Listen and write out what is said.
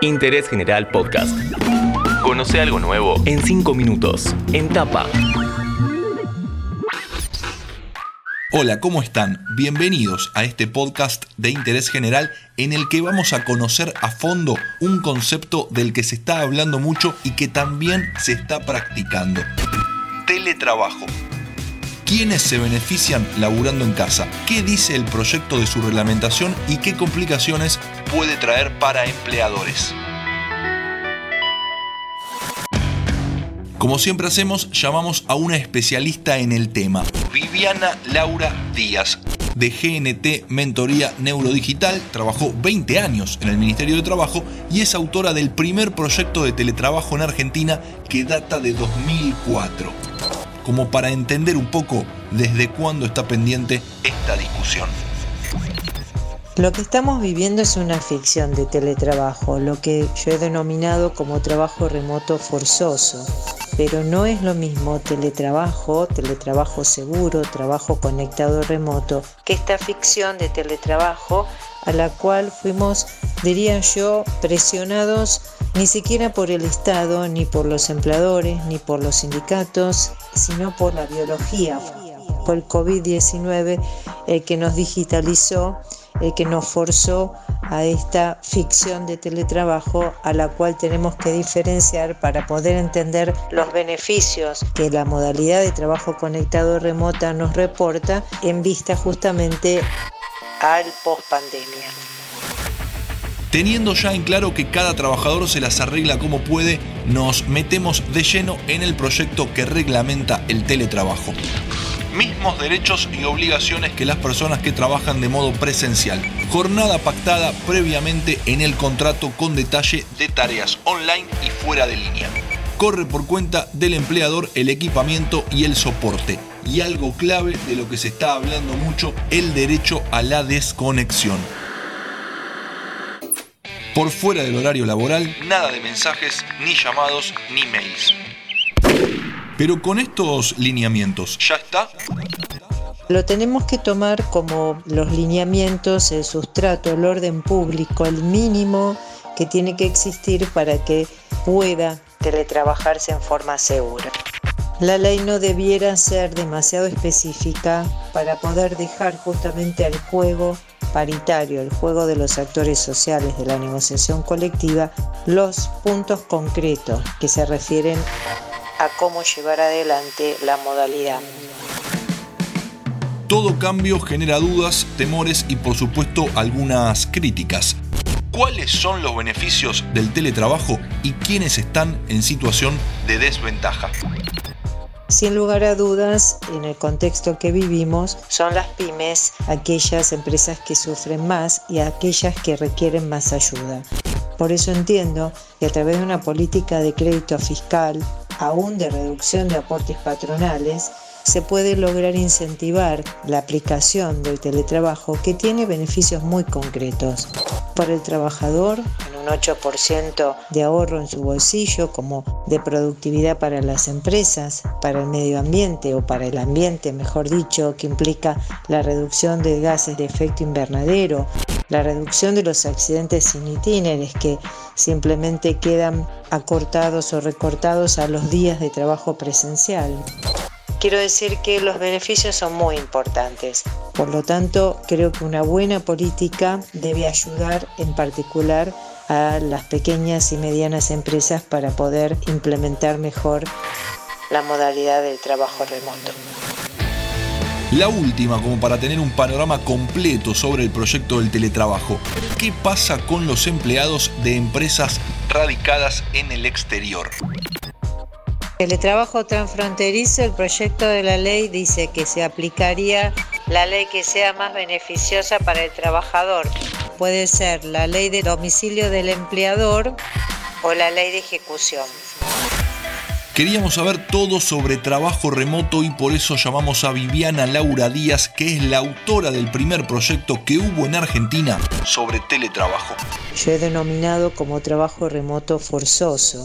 Interés General Podcast. Conoce algo nuevo en 5 minutos, en tapa. Hola, ¿cómo están? Bienvenidos a este podcast de interés general en el que vamos a conocer a fondo un concepto del que se está hablando mucho y que también se está practicando. Teletrabajo. ¿Quiénes se benefician laburando en casa? ¿Qué dice el proyecto de su reglamentación y qué complicaciones puede traer para empleadores? Como siempre hacemos, llamamos a una especialista en el tema, Viviana Laura Díaz, de GNT Mentoría Neurodigital, trabajó 20 años en el Ministerio de Trabajo y es autora del primer proyecto de teletrabajo en Argentina que data de 2004. Como para entender un poco desde cuándo está pendiente esta discusión. Lo que estamos viviendo es una ficción de teletrabajo, lo que yo he denominado como trabajo remoto forzoso. Pero no es lo mismo teletrabajo, teletrabajo seguro, trabajo conectado remoto, que esta ficción de teletrabajo a la cual fuimos, diría yo, presionados ni siquiera por el Estado, ni por los empleadores, ni por los sindicatos, sino por la biología. Fue el COVID-19 el que nos digitalizó el que nos forzó a esta ficción de teletrabajo a la cual tenemos que diferenciar para poder entender los beneficios que la modalidad de trabajo conectado remota nos reporta en vista justamente al post pandemia. Teniendo ya en claro que cada trabajador se las arregla como puede, nos metemos de lleno en el proyecto que reglamenta el teletrabajo mismos derechos y obligaciones que las personas que trabajan de modo presencial. Jornada pactada previamente en el contrato con detalle de tareas online y fuera de línea. Corre por cuenta del empleador el equipamiento y el soporte. Y algo clave de lo que se está hablando mucho, el derecho a la desconexión. Por fuera del horario laboral, nada de mensajes, ni llamados, ni mails. Pero con estos lineamientos, ¿ya está? Lo tenemos que tomar como los lineamientos, el sustrato, el orden público, el mínimo que tiene que existir para que pueda teletrabajarse en forma segura. La ley no debiera ser demasiado específica para poder dejar justamente al juego paritario, el juego de los actores sociales de la negociación colectiva, los puntos concretos que se refieren a cómo llevar adelante la modalidad. Todo cambio genera dudas, temores y por supuesto algunas críticas. ¿Cuáles son los beneficios del teletrabajo y quiénes están en situación de desventaja? Sin lugar a dudas, en el contexto que vivimos, son las pymes aquellas empresas que sufren más y aquellas que requieren más ayuda. Por eso entiendo que a través de una política de crédito fiscal, aún de reducción de aportes patronales, se puede lograr incentivar la aplicación del teletrabajo que tiene beneficios muy concretos. Para el trabajador, en un 8% de ahorro en su bolsillo, como de productividad para las empresas, para el medio ambiente o para el ambiente, mejor dicho, que implica la reducción de gases de efecto invernadero, la reducción de los accidentes sin itinerares que simplemente quedan acortados o recortados a los días de trabajo presencial. Quiero decir que los beneficios son muy importantes. Por lo tanto, creo que una buena política debe ayudar en particular a las pequeñas y medianas empresas para poder implementar mejor la modalidad del trabajo remoto. La última, como para tener un panorama completo sobre el proyecto del teletrabajo. ¿Qué pasa con los empleados de empresas radicadas en el exterior? Teletrabajo transfronterizo, el proyecto de la ley dice que se aplicaría la ley que sea más beneficiosa para el trabajador. Puede ser la ley de domicilio del empleador o la ley de ejecución. Queríamos saber todo sobre trabajo remoto y por eso llamamos a Viviana Laura Díaz, que es la autora del primer proyecto que hubo en Argentina sobre teletrabajo. Yo he denominado como trabajo remoto forzoso.